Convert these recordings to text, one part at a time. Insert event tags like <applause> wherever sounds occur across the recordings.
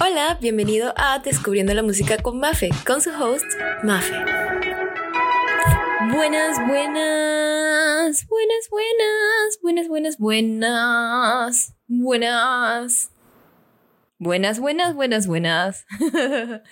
Hola, bienvenido a Descubriendo la Música con Mafe, con su host, Mafe. Buenas, buenas, buenas, buenas, buenas, buenas, buenas, buenas. Buenas, buenas, buenas, buenas. <laughs>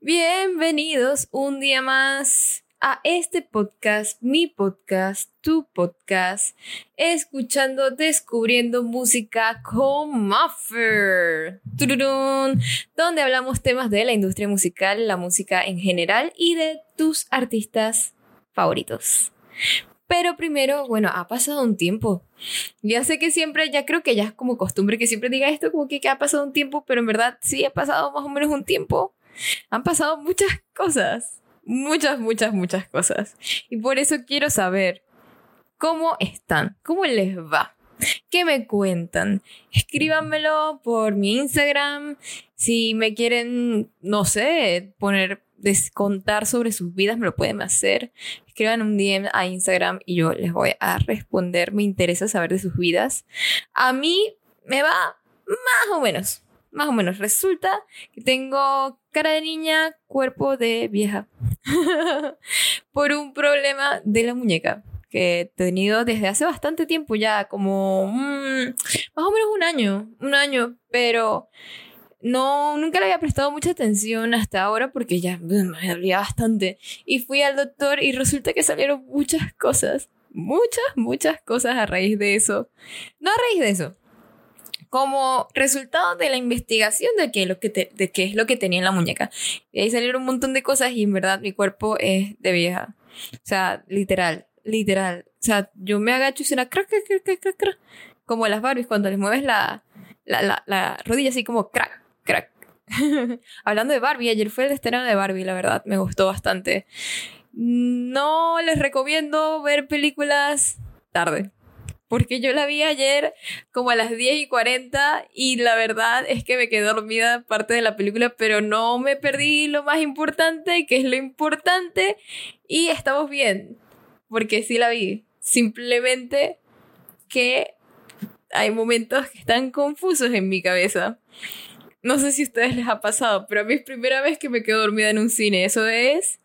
Bienvenidos un día más a este podcast, mi podcast, tu podcast, escuchando, descubriendo música con Muffer, donde hablamos temas de la industria musical, la música en general y de tus artistas favoritos. Pero primero, bueno, ha pasado un tiempo. Ya sé que siempre, ya creo que ya es como costumbre que siempre diga esto, como que, que ha pasado un tiempo, pero en verdad sí ha pasado más o menos un tiempo. Han pasado muchas <laughs> cosas muchas, muchas, muchas cosas. Y por eso quiero saber cómo están, cómo les va. ¿Qué me cuentan? Escríbanmelo por mi Instagram. Si me quieren, no sé, poner, descontar sobre sus vidas, me lo pueden hacer. Escriban un DM a Instagram y yo les voy a responder. Me interesa saber de sus vidas. A mí me va más o menos más o menos. Resulta que tengo cara de niña, cuerpo de vieja. <laughs> Por un problema de la muñeca que he tenido desde hace bastante tiempo ya, como mm, más o menos un año, un año, pero no, nunca le había prestado mucha atención hasta ahora porque ya me dolía bastante. Y fui al doctor y resulta que salieron muchas cosas, muchas, muchas cosas a raíz de eso. No a raíz de eso, como resultado de la investigación de qué, lo que de qué es lo que tenía en la muñeca. Y ahí salieron un montón de cosas y en verdad mi cuerpo es de vieja. O sea, literal, literal. O sea, yo me agacho y suena crack, crack, crack, crack, crack. Como las Barbies cuando les mueves la, la, la, la rodilla así como crack, crack. <laughs> Hablando de Barbie, ayer fue el estreno de Barbie, la verdad, me gustó bastante. No les recomiendo ver películas tarde porque yo la vi ayer como a las 10 y 40 y la verdad es que me quedé dormida parte de la película, pero no me perdí lo más importante, que es lo importante, y estamos bien, porque sí la vi. Simplemente que hay momentos que están confusos en mi cabeza. No sé si a ustedes les ha pasado, pero a mí es primera vez que me quedo dormida en un cine. Eso es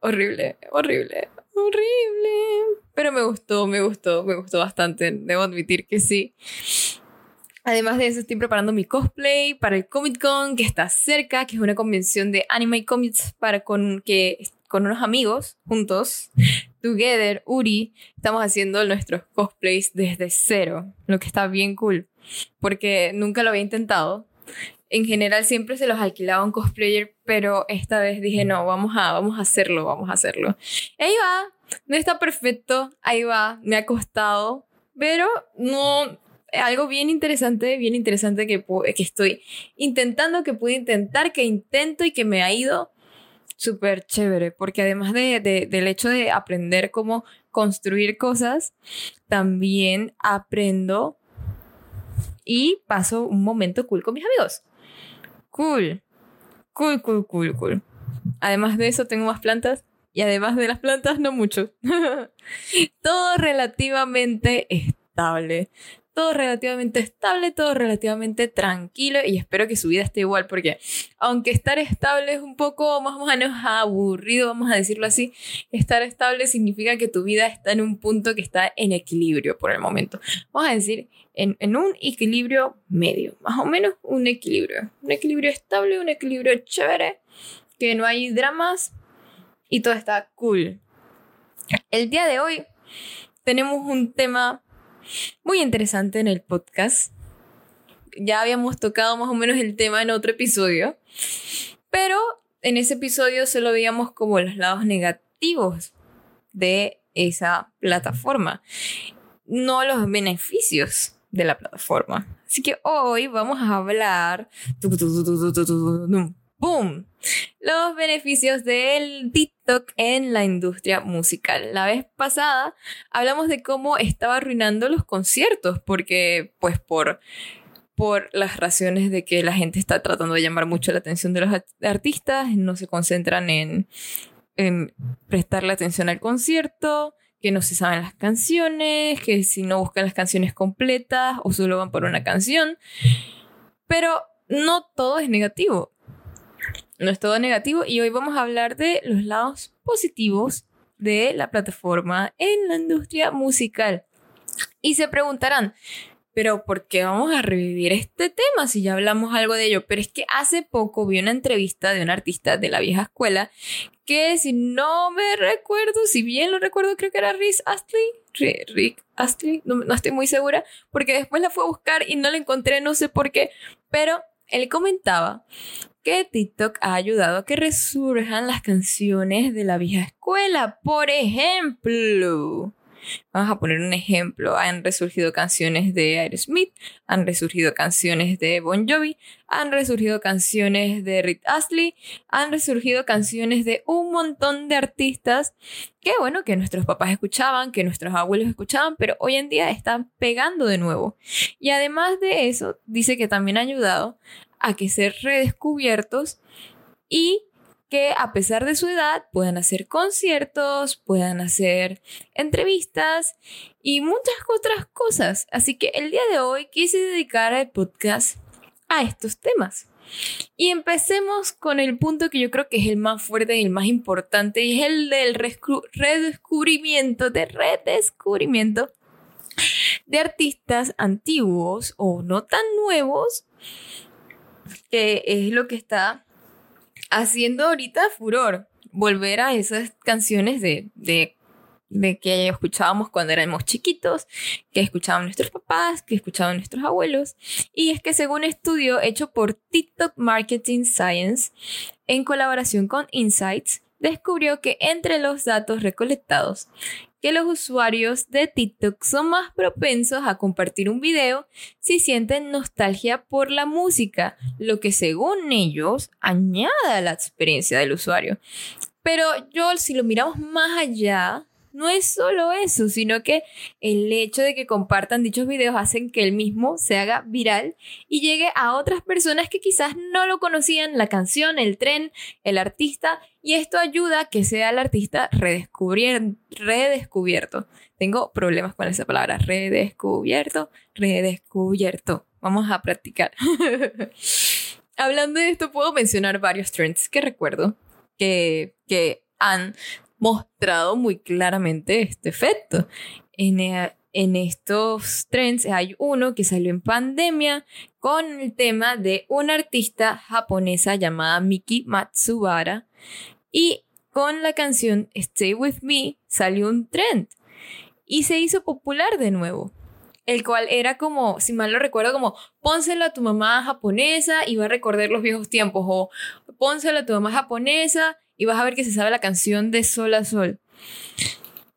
horrible, horrible, horrible. Pero me gustó, me gustó, me gustó bastante. Debo admitir que sí. Además de eso, estoy preparando mi cosplay para el Comic Con que está cerca, que es una convención de anime y comics para con que con unos amigos juntos, together, Uri, estamos haciendo nuestros cosplays desde cero, lo que está bien cool, porque nunca lo había intentado. En general siempre se los alquilaba un cosplayer, pero esta vez dije, no, vamos a, vamos a hacerlo, vamos a hacerlo. Ahí va, no está perfecto, ahí va, me ha costado, pero no, algo bien interesante, bien interesante que, que estoy intentando, que pude intentar, que intento y que me ha ido súper chévere, porque además de, del hecho de aprender cómo construir cosas, también aprendo y paso un momento cool con mis amigos. Cool, cool, cool, cool, cool. Además de eso, tengo más plantas y además de las plantas, no mucho. <laughs> todo relativamente estable. Todo relativamente estable, todo relativamente tranquilo y espero que su vida esté igual porque aunque estar estable es un poco más o menos aburrido, vamos a decirlo así, estar estable significa que tu vida está en un punto que está en equilibrio por el momento. Vamos a decir, en, en un equilibrio medio, más o menos un equilibrio. Un equilibrio estable, un equilibrio chévere, que no hay dramas, y todo está cool. El día de hoy tenemos un tema muy interesante en el podcast. Ya habíamos tocado más o menos el tema en otro episodio, pero en ese episodio solo veíamos como los lados negativos de esa plataforma, no los beneficios de la plataforma. Así que hoy vamos a hablar ¡Boom! Los beneficios del TikTok en la industria musical. La vez pasada hablamos de cómo estaba arruinando los conciertos, porque pues por, por las razones de que la gente está tratando de llamar mucho la atención de los artistas, no se concentran en, en prestarle atención al concierto, que no se saben las canciones, que si no buscan las canciones completas o solo van por una canción. Pero no todo es negativo. No es todo negativo y hoy vamos a hablar de los lados positivos de la plataforma en la industria musical. Y se preguntarán, pero ¿por qué vamos a revivir este tema si ya hablamos algo de ello? Pero es que hace poco vi una entrevista de un artista de la vieja escuela que si no me recuerdo, si bien lo recuerdo, creo que era Rick Astley, Rick Astley, no, no estoy muy segura, porque después la fue a buscar y no la encontré, no sé por qué, pero él comentaba que TikTok ha ayudado a que resurjan las canciones de la vieja escuela. Por ejemplo, vamos a poner un ejemplo, han resurgido canciones de Aerosmith, han resurgido canciones de Bon Jovi, han resurgido canciones de Rick Astley, han resurgido canciones de un montón de artistas que bueno, que nuestros papás escuchaban, que nuestros abuelos escuchaban, pero hoy en día están pegando de nuevo. Y además de eso, dice que también ha ayudado a que ser redescubiertos y que a pesar de su edad puedan hacer conciertos, puedan hacer entrevistas y muchas otras cosas. Así que el día de hoy quise dedicar el podcast a estos temas. Y empecemos con el punto que yo creo que es el más fuerte y el más importante, y es el del redescubrimiento, de redescubrimiento de artistas antiguos o no tan nuevos que es lo que está haciendo ahorita furor. Volver a esas canciones de, de, de que escuchábamos cuando éramos chiquitos, que escuchaban nuestros papás, que escuchaban nuestros abuelos. Y es que según estudio hecho por TikTok Marketing Science, en colaboración con Insights, descubrió que entre los datos recolectados, que los usuarios de TikTok son más propensos a compartir un video si sienten nostalgia por la música, lo que según ellos añade a la experiencia del usuario. Pero yo, si lo miramos más allá, no es solo eso, sino que el hecho de que compartan dichos videos hacen que el mismo se haga viral y llegue a otras personas que quizás no lo conocían, la canción, el tren, el artista, y esto ayuda a que sea el artista redescubierto. Tengo problemas con esa palabra, redescubierto, redescubierto. Vamos a practicar. <laughs> Hablando de esto, puedo mencionar varios trends que recuerdo que, que han mostrado muy claramente este efecto. En, eh, en estos trends hay uno que salió en pandemia con el tema de una artista japonesa llamada Miki Matsubara y con la canción Stay With Me salió un trend y se hizo popular de nuevo el cual era como, si mal lo recuerdo, como pónselo a tu mamá japonesa y va a recordar los viejos tiempos, o pónselo a tu mamá japonesa y vas a ver que se sabe la canción de Sol a Sol.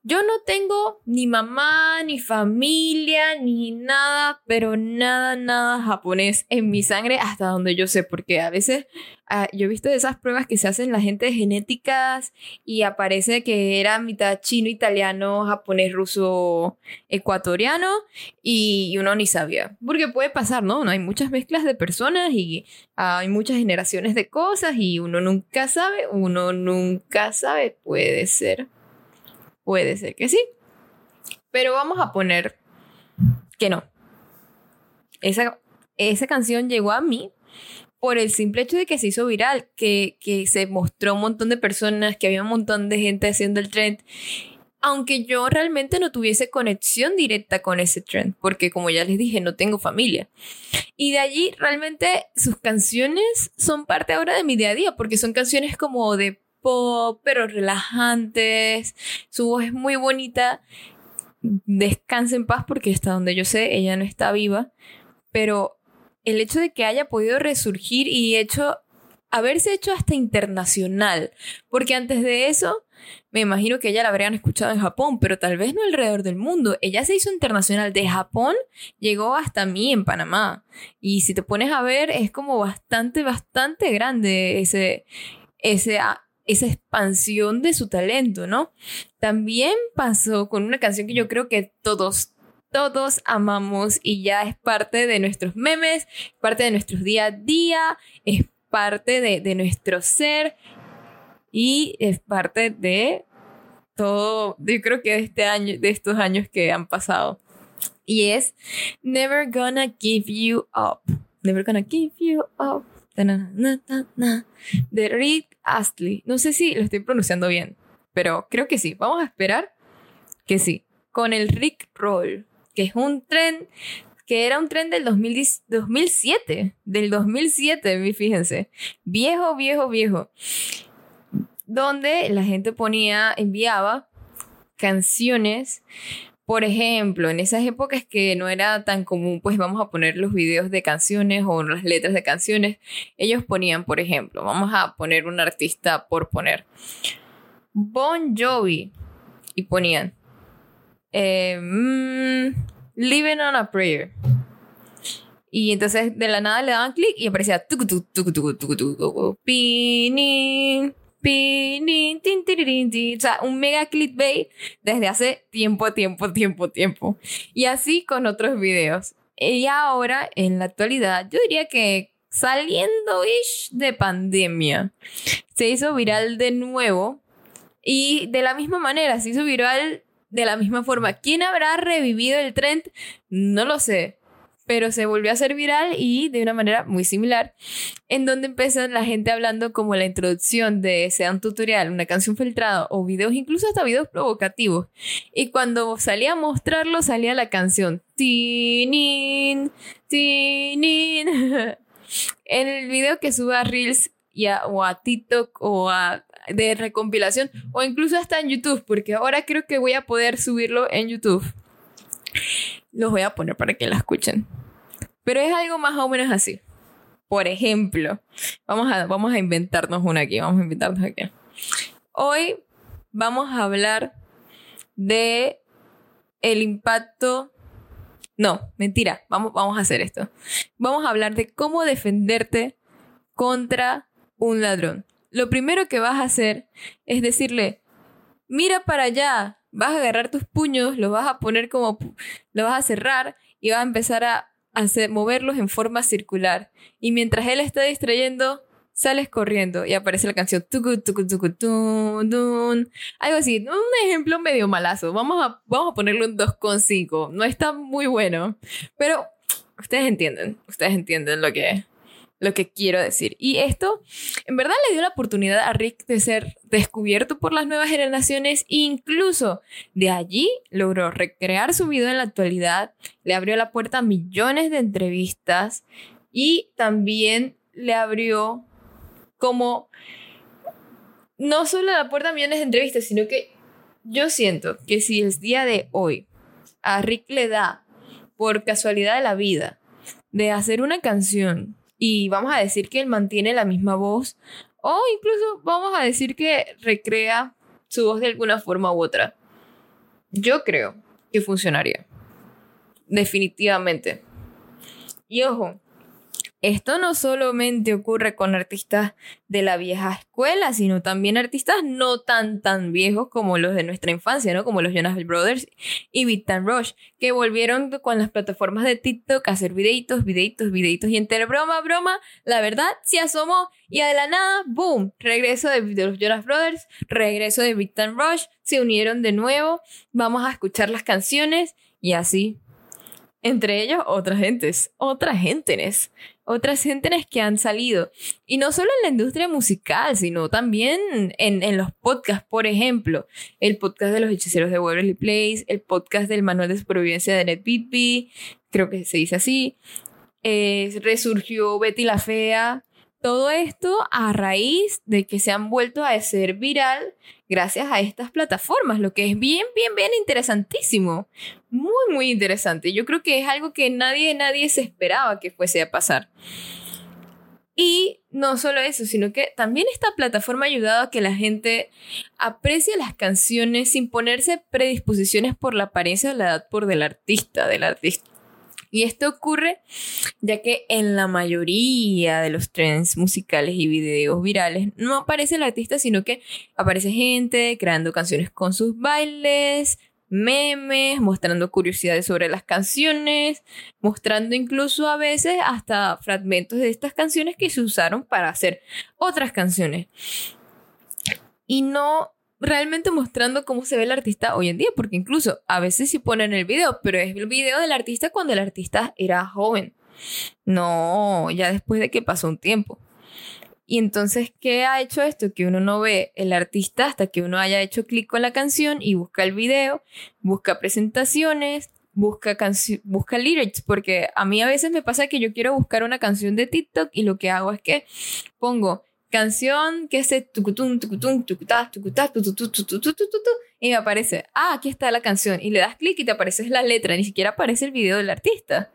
Yo no tengo ni mamá, ni familia, ni nada, pero nada, nada japonés en mi sangre hasta donde yo sé, porque a veces ah, yo he visto esas pruebas que se hacen la gente genéticas y aparece que era mitad chino, italiano, japonés, ruso, ecuatoriano y, uno ni sabía. Porque puede pasar, ¿no? no hay muchas mezclas de personas y hay muchas generaciones de cosas y uno nunca sabe, uno nunca sabe, puede ser. Puede ser que sí. Pero vamos a poner que no. Esa, esa canción llegó a mí por el simple hecho de que se hizo viral, que, que se mostró un montón de personas, que había un montón de gente haciendo el trend aunque yo realmente no tuviese conexión directa con ese trend, porque como ya les dije, no tengo familia. Y de allí realmente sus canciones son parte ahora de mi día a día, porque son canciones como de pop, pero relajantes. Su voz es muy bonita. Descanse en paz porque hasta donde yo sé, ella no está viva. Pero el hecho de que haya podido resurgir y hecho, haberse hecho hasta internacional, porque antes de eso, me imagino que ella la habrían escuchado en Japón, pero tal vez no alrededor del mundo. Ella se hizo internacional de Japón, llegó hasta mí en Panamá. Y si te pones a ver, es como bastante, bastante grande ese, ese esa expansión de su talento, ¿no? También pasó con una canción que yo creo que todos, todos amamos y ya es parte de nuestros memes, parte de nuestro día a día, es parte de, de nuestro ser y es parte de todo, yo creo que de este año, de estos años que han pasado. Y es Never Gonna Give You Up Never Gonna Give You Up. De Rick Astley. No sé si lo estoy pronunciando bien, pero creo que sí. Vamos a esperar que sí. Con el Rick Roll, que es un tren que era un tren del 2007, del 2007, fíjense. Viejo, viejo, viejo. Donde la gente ponía, enviaba canciones por ejemplo, en esas épocas que no era tan común, pues vamos a poner los videos de canciones o las letras de canciones, ellos ponían, por ejemplo, vamos a poner un artista por poner, Bon Jovi, y ponían, eh, mm, Living on a Prayer. Y entonces de la nada le daban clic y aparecía o sea, un mega clickbait desde hace tiempo, tiempo, tiempo, tiempo. Y así con otros videos. Y ahora, en la actualidad, yo diría que saliendo ish de pandemia, se hizo viral de nuevo. Y de la misma manera, se hizo viral de la misma forma. ¿Quién habrá revivido el trend? No lo sé pero se volvió a hacer viral y de una manera muy similar, en donde empezó la gente hablando como la introducción de sea un tutorial, una canción filtrada o videos, incluso hasta videos provocativos. Y cuando salía a mostrarlo, salía la canción Tinin, Tinin. <laughs> en el video que sube a Reels y o a TikTok o a de recompilación o incluso hasta en YouTube, porque ahora creo que voy a poder subirlo en YouTube. Los voy a poner para que la escuchen. Pero es algo más o menos así. Por ejemplo, vamos a, vamos a inventarnos una aquí, vamos a inventarnos aquí. Hoy vamos a hablar de el impacto no, mentira, vamos, vamos a hacer esto. Vamos a hablar de cómo defenderte contra un ladrón. Lo primero que vas a hacer es decirle, mira para allá, vas a agarrar tus puños, los vas a poner como, lo vas a cerrar y vas a empezar a moverlos en forma circular. Y mientras él está distrayendo, sales corriendo y aparece la canción algo así, un ejemplo medio malazo. Vamos a, vamos a ponerlo en 2,5. No está muy bueno, pero ustedes entienden, ustedes entienden lo que, lo que quiero decir. Y esto, en verdad, le dio la oportunidad a Rick de ser descubierto por las nuevas generaciones incluso de allí logró recrear su vida en la actualidad, le abrió la puerta a millones de entrevistas y también le abrió como no solo la puerta a millones de entrevistas, sino que yo siento que si el día de hoy a Rick le da por casualidad de la vida de hacer una canción y vamos a decir que él mantiene la misma voz o incluso vamos a decir que recrea su voz de alguna forma u otra. Yo creo que funcionaría. Definitivamente. Y ojo, esto no solamente ocurre con artistas de la vieja escuela, sino también artistas no tan tan viejos como los de nuestra infancia, ¿no? Como los Jonas Brothers y Big Rush, que volvieron con las plataformas de TikTok a hacer videitos, videitos, videitos. Y entre broma, broma, la verdad se asomó y de la nada, boom, regreso de, los Jonas Brothers, regreso de Big Rush, se unieron de nuevo, vamos a escuchar las canciones y así. Entre ellos otras gentes, otras gentes, otras gentes que han salido. Y no solo en la industria musical, sino también en, en los podcasts, por ejemplo, el podcast de los hechiceros de Waverly Place, el podcast del manual de supervivencia de NetBeatBee, creo que se dice así. Resurgió Betty la Fea, todo esto a raíz de que se han vuelto a ser viral gracias a estas plataformas, lo que es bien, bien, bien interesantísimo. Muy, muy interesante. Yo creo que es algo que nadie, nadie se esperaba que fuese a pasar. Y no solo eso, sino que también esta plataforma ha ayudado a que la gente aprecie las canciones sin ponerse predisposiciones por la apariencia o la edad por del artista, del artista. Y esto ocurre ya que en la mayoría de los trends musicales y videos virales no aparece el artista, sino que aparece gente creando canciones con sus bailes, memes, mostrando curiosidades sobre las canciones, mostrando incluso a veces hasta fragmentos de estas canciones que se usaron para hacer otras canciones. Y no realmente mostrando cómo se ve el artista hoy en día, porque incluso a veces sí ponen el video, pero es el video del artista cuando el artista era joven. No, ya después de que pasó un tiempo. Y entonces, ¿qué ha hecho esto? Que uno no ve el artista hasta que uno haya hecho clic con la canción y busca el video, busca presentaciones, busca, busca lyrics, porque a mí a veces me pasa que yo quiero buscar una canción de TikTok y lo que hago es que pongo canción que es y me aparece, ah, aquí está la canción y le das clic y te aparece la letra, ni siquiera aparece el video del artista.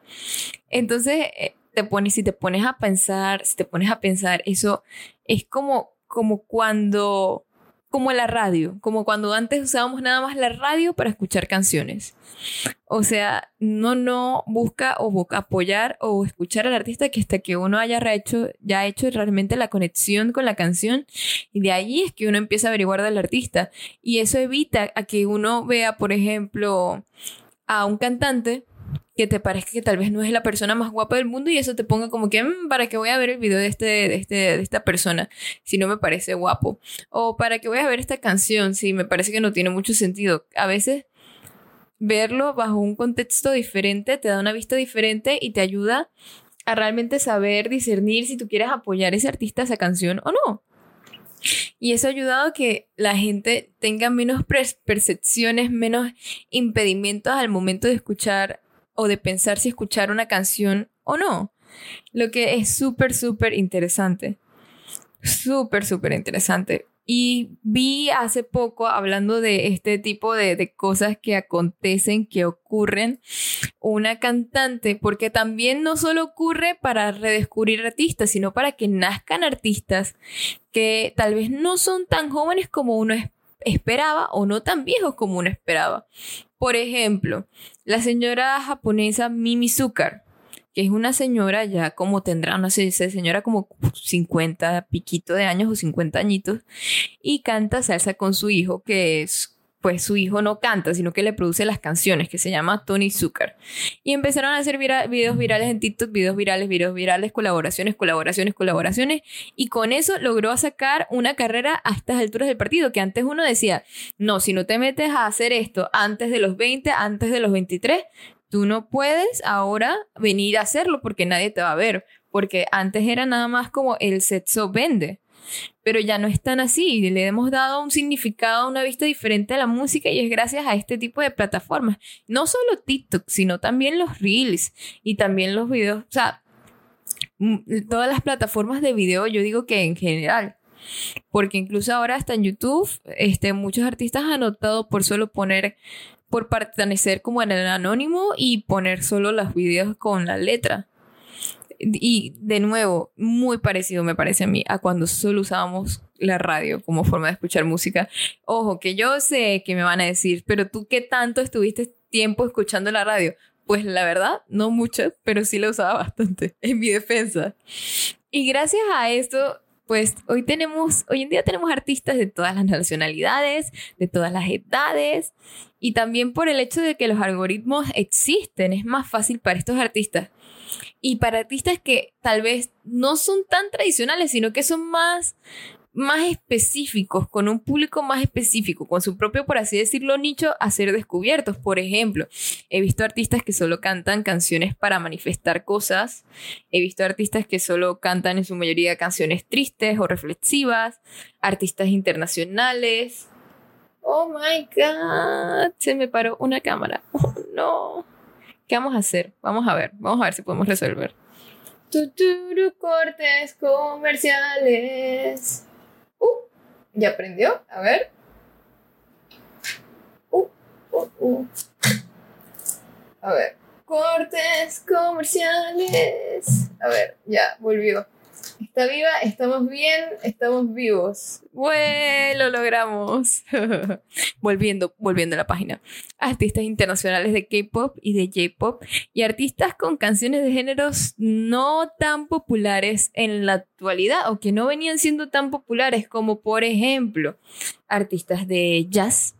Entonces, te pones, si te pones a pensar, si te pones a pensar, eso es como, como cuando como la radio, como cuando antes usábamos nada más la radio para escuchar canciones. O sea, no, no busca o busca apoyar o escuchar al artista que hasta que uno haya hecho, ya hecho realmente la conexión con la canción y de ahí es que uno empieza a averiguar del artista. Y eso evita a que uno vea, por ejemplo, a un cantante que te parezca que tal vez no es la persona más guapa del mundo y eso te ponga como que, mm, ¿para qué voy a ver el video de, este, de, este, de esta persona si no me parece guapo? O ¿para qué voy a ver esta canción si me parece que no tiene mucho sentido? A veces verlo bajo un contexto diferente te da una vista diferente y te ayuda a realmente saber discernir si tú quieres apoyar a ese artista, esa canción o no. Y eso ha ayudado a que la gente tenga menos percepciones, menos impedimentos al momento de escuchar o de pensar si escuchar una canción o no. Lo que es súper, súper interesante. Súper, súper interesante. Y vi hace poco, hablando de este tipo de, de, cosas que acontecen, que ocurren, una cantante, porque también no solo ocurre para redescubrir artistas, sino para que nazcan artistas que tal vez no son tan jóvenes como uno esperaba o no tan viejos como uno esperaba. Por ejemplo, la señora japonesa Mimi que es una señora ya como tendrá, no sé, señora como 50 piquito de años o 50 añitos, y canta salsa con su hijo, que es pues su hijo no canta, sino que le produce las canciones, que se llama Tony Zucker. Y empezaron a hacer videos virales en TikTok, videos virales, videos virales, colaboraciones, colaboraciones, colaboraciones. Y con eso logró sacar una carrera a estas alturas del partido, que antes uno decía, no, si no te metes a hacer esto antes de los 20, antes de los 23, tú no puedes ahora venir a hacerlo porque nadie te va a ver. Porque antes era nada más como el sexo vende pero ya no es tan así. Le hemos dado un significado, una vista diferente a la música y es gracias a este tipo de plataformas. No solo TikTok, sino también los Reels y también los videos. O sea, todas las plataformas de video, yo digo que en general. Porque incluso ahora hasta en YouTube, este, muchos artistas han optado por solo poner, por pertenecer como en el anónimo y poner solo los videos con la letra. Y de nuevo, muy parecido me parece a mí a cuando solo usábamos la radio como forma de escuchar música. Ojo, que yo sé que me van a decir, pero tú qué tanto estuviste tiempo escuchando la radio? Pues la verdad, no mucho, pero sí la usaba <laughs> bastante en mi defensa. Y gracias a esto, pues hoy tenemos, hoy en día tenemos artistas de todas las nacionalidades, de todas las edades, y también por el hecho de que los algoritmos existen, es más fácil para estos artistas y para artistas que tal vez no son tan tradicionales, sino que son más más específicos, con un público más específico, con su propio, por así decirlo, nicho a ser descubiertos. Por ejemplo, he visto artistas que solo cantan canciones para manifestar cosas, he visto artistas que solo cantan en su mayoría canciones tristes o reflexivas, artistas internacionales. Oh my god, se me paró una cámara. Oh no. ¿Qué vamos a hacer? Vamos a ver, vamos a ver si podemos resolver. Tuturu cortes comerciales. Uh, ¿ya aprendió? A ver. Uh, uh, uh. A ver. Cortes comerciales. A ver, ya, volvió. Está viva, estamos bien, estamos vivos. Bueno, lo logramos. <laughs> volviendo, volviendo a la página. Artistas internacionales de K-pop y de J-pop y artistas con canciones de géneros no tan populares en la actualidad o que no venían siendo tan populares como por ejemplo artistas de jazz,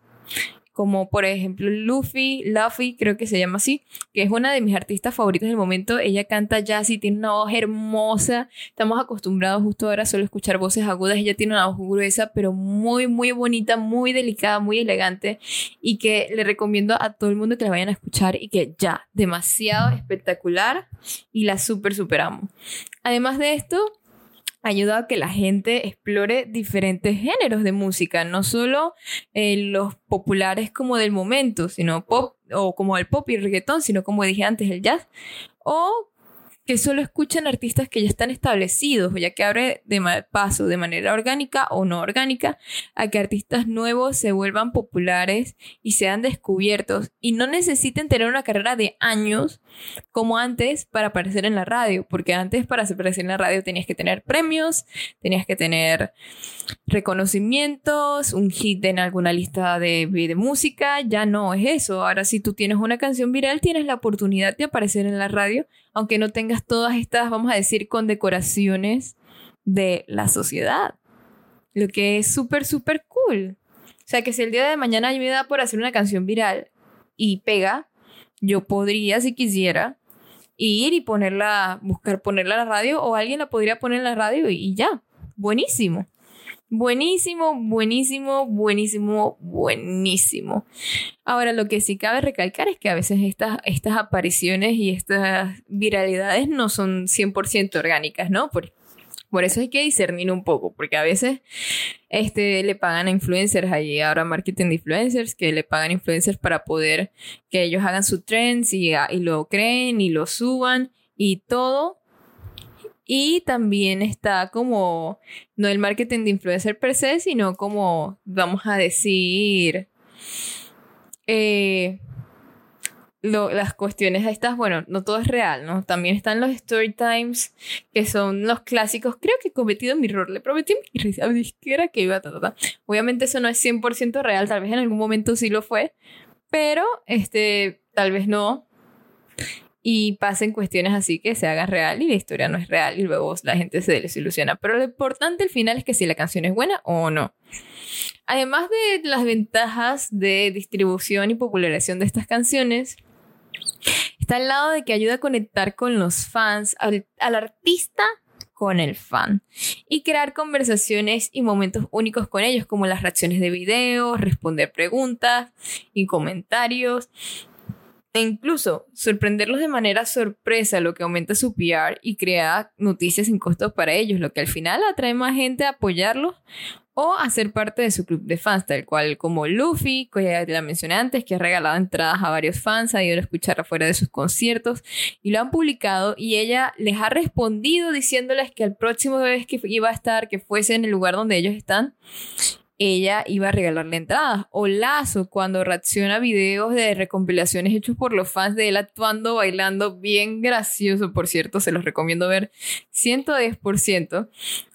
como por ejemplo Luffy, Luffy, creo que se llama así, que es una de mis artistas favoritas del momento. Ella canta jazz y tiene una voz hermosa. Estamos acostumbrados justo ahora solo a escuchar voces agudas. Ella tiene una voz gruesa, pero muy, muy bonita, muy delicada, muy elegante y que le recomiendo a todo el mundo que la vayan a escuchar y que ya, demasiado espectacular y la súper amo. Además de esto, ayuda a que la gente explore diferentes géneros de música, no solo eh, los populares como del momento, sino pop o como el pop y el reggaetón, sino como dije antes el jazz, o que solo escuchan artistas que ya están establecidos, ya que abre de paso de manera orgánica o no orgánica a que artistas nuevos se vuelvan populares y sean descubiertos y no necesiten tener una carrera de años como antes para aparecer en la radio, porque antes para aparecer en la radio tenías que tener premios, tenías que tener reconocimientos, un hit en alguna lista de, de música, ya no es eso, ahora si tú tienes una canción viral tienes la oportunidad de aparecer en la radio aunque no tengas todas estas, vamos a decir, condecoraciones de la sociedad. Lo que es súper, súper cool. O sea, que si el día de mañana me da por hacer una canción viral y pega, yo podría, si quisiera, ir y ponerla, buscar ponerla en la radio o alguien la podría poner en la radio y ya. Buenísimo. Buenísimo, buenísimo, buenísimo, buenísimo. Ahora, lo que sí cabe recalcar es que a veces estas, estas apariciones y estas viralidades no son 100% orgánicas, ¿no? Por, por eso hay que discernir un poco, porque a veces este, le pagan a influencers, hay ahora marketing de influencers que le pagan influencers para poder que ellos hagan su trends y, y lo creen y lo suban y todo y también está como, no el marketing de influencer per se, sino como, vamos a decir, eh, las cuestiones estas, bueno, no todo es real, ¿no? También están los story times, que son los clásicos. Creo que he cometido mi error, le prometí a mi disquera que iba a... Ta, Obviamente eso no es 100% real, tal vez en algún momento sí lo fue, pero este, tal vez no y pasen cuestiones así que se haga real y la historia no es real y luego la gente se desilusiona. Pero lo importante al final es que si la canción es buena o no. Además de las ventajas de distribución y popularización de estas canciones, está al lado de que ayuda a conectar con los fans, al, al artista con el fan y crear conversaciones y momentos únicos con ellos como las reacciones de videos, responder preguntas y comentarios e incluso sorprenderlos de manera sorpresa, lo que aumenta su PR y crea noticias sin costos para ellos, lo que al final atrae más gente a apoyarlos o a ser parte de su club de fans, tal cual como Luffy, que ya la mencioné antes, que ha regalado entradas a varios fans, ha ido a escuchar afuera de sus conciertos y lo han publicado y ella les ha respondido diciéndoles que el próximo vez que iba a estar, que fuese en el lugar donde ellos están, ella iba a regalarle entradas. O Lazo, cuando reacciona a videos de recompilaciones hechos por los fans de él actuando, bailando, bien gracioso, por cierto, se los recomiendo ver 110%,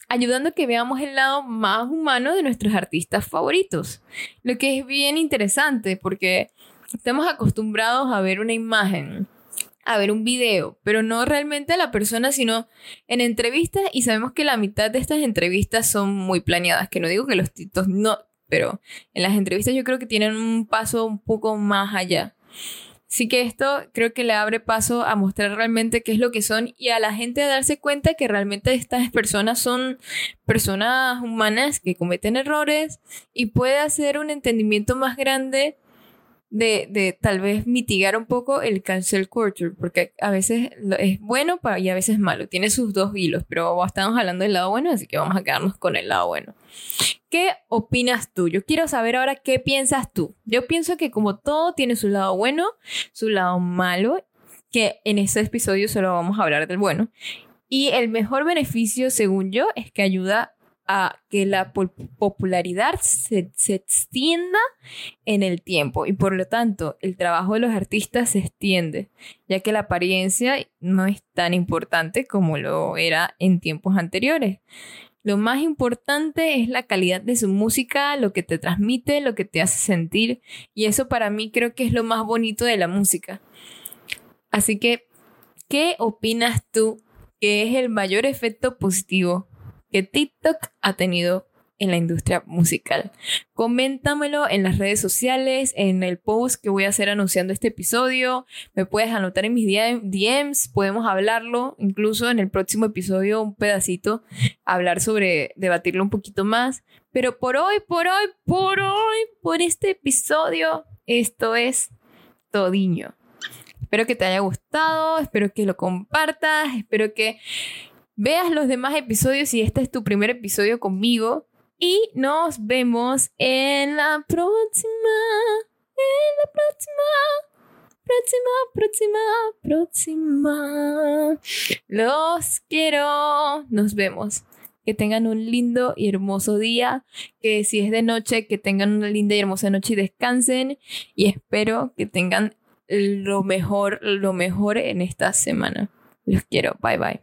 ayudando a que veamos el lado más humano de nuestros artistas favoritos. Lo que es bien interesante porque estamos acostumbrados a ver una imagen a ver un video, pero no realmente a la persona, sino en entrevistas y sabemos que la mitad de estas entrevistas son muy planeadas, que no digo que los títulos no, pero en las entrevistas yo creo que tienen un paso un poco más allá. Así que esto creo que le abre paso a mostrar realmente qué es lo que son y a la gente a darse cuenta que realmente estas personas son personas humanas que cometen errores y puede hacer un entendimiento más grande de, de, tal vez mitigar un poco el cancel culture, porque a veces es bueno y a veces es malo, tiene sus dos hilos, pero estamos hablando del lado bueno, así que vamos a quedarnos con el lado bueno. ¿Qué opinas tú? Yo quiero saber ahora qué piensas tú. Yo pienso que como todo tiene su lado bueno, su lado malo, que en este episodio solo vamos a hablar del bueno. Y el mejor beneficio, según yo, es que ayuda a que la popularidad se, se, extienda en el tiempo y por lo tanto el trabajo de los artistas se extiende, ya que la apariencia no es tan importante como lo era en tiempos anteriores. Lo más importante es la calidad de su música, lo que te transmite, lo que te hace sentir y eso para mí creo que es lo más bonito de la música. Así que, ¿qué opinas tú que es el mayor efecto positivo que TikTok ha tenido en la industria musical. Coméntamelo en las redes sociales, en el post que voy a hacer anunciando este episodio. Me puedes anotar en mis DMs, podemos hablarlo, incluso en el próximo episodio un pedacito, hablar sobre, debatirlo un poquito más. Pero por hoy, por hoy, por hoy, por este episodio, esto es Todiño. Espero que te haya gustado, espero que lo compartas, espero que veas los demás episodios si este es tu primer episodio conmigo. Y nos vemos en la próxima. En la próxima. Próxima, próxima, próxima. Los quiero. Nos vemos. Que tengan un lindo y hermoso día. Que si es de noche, que tengan una linda y hermosa noche y descansen. Y espero que tengan lo mejor, lo mejor en esta semana. Los quiero. Bye bye.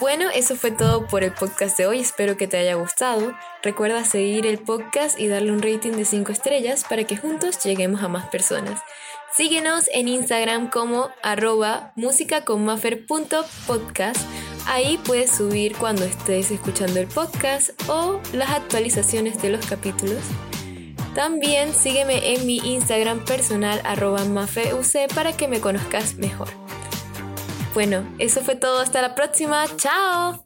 Bueno, eso fue todo por el podcast de hoy, espero que te haya gustado. Recuerda seguir el podcast y darle un rating de 5 estrellas para que juntos lleguemos a más personas. Síguenos en Instagram como arroba musicaconmaffer.podcast. Ahí puedes subir cuando estés escuchando el podcast o las actualizaciones de los capítulos. También sígueme en mi Instagram personal arroba mafeuc para que me conozcas mejor. Bueno, eso fue todo. Hasta la próxima. Chao.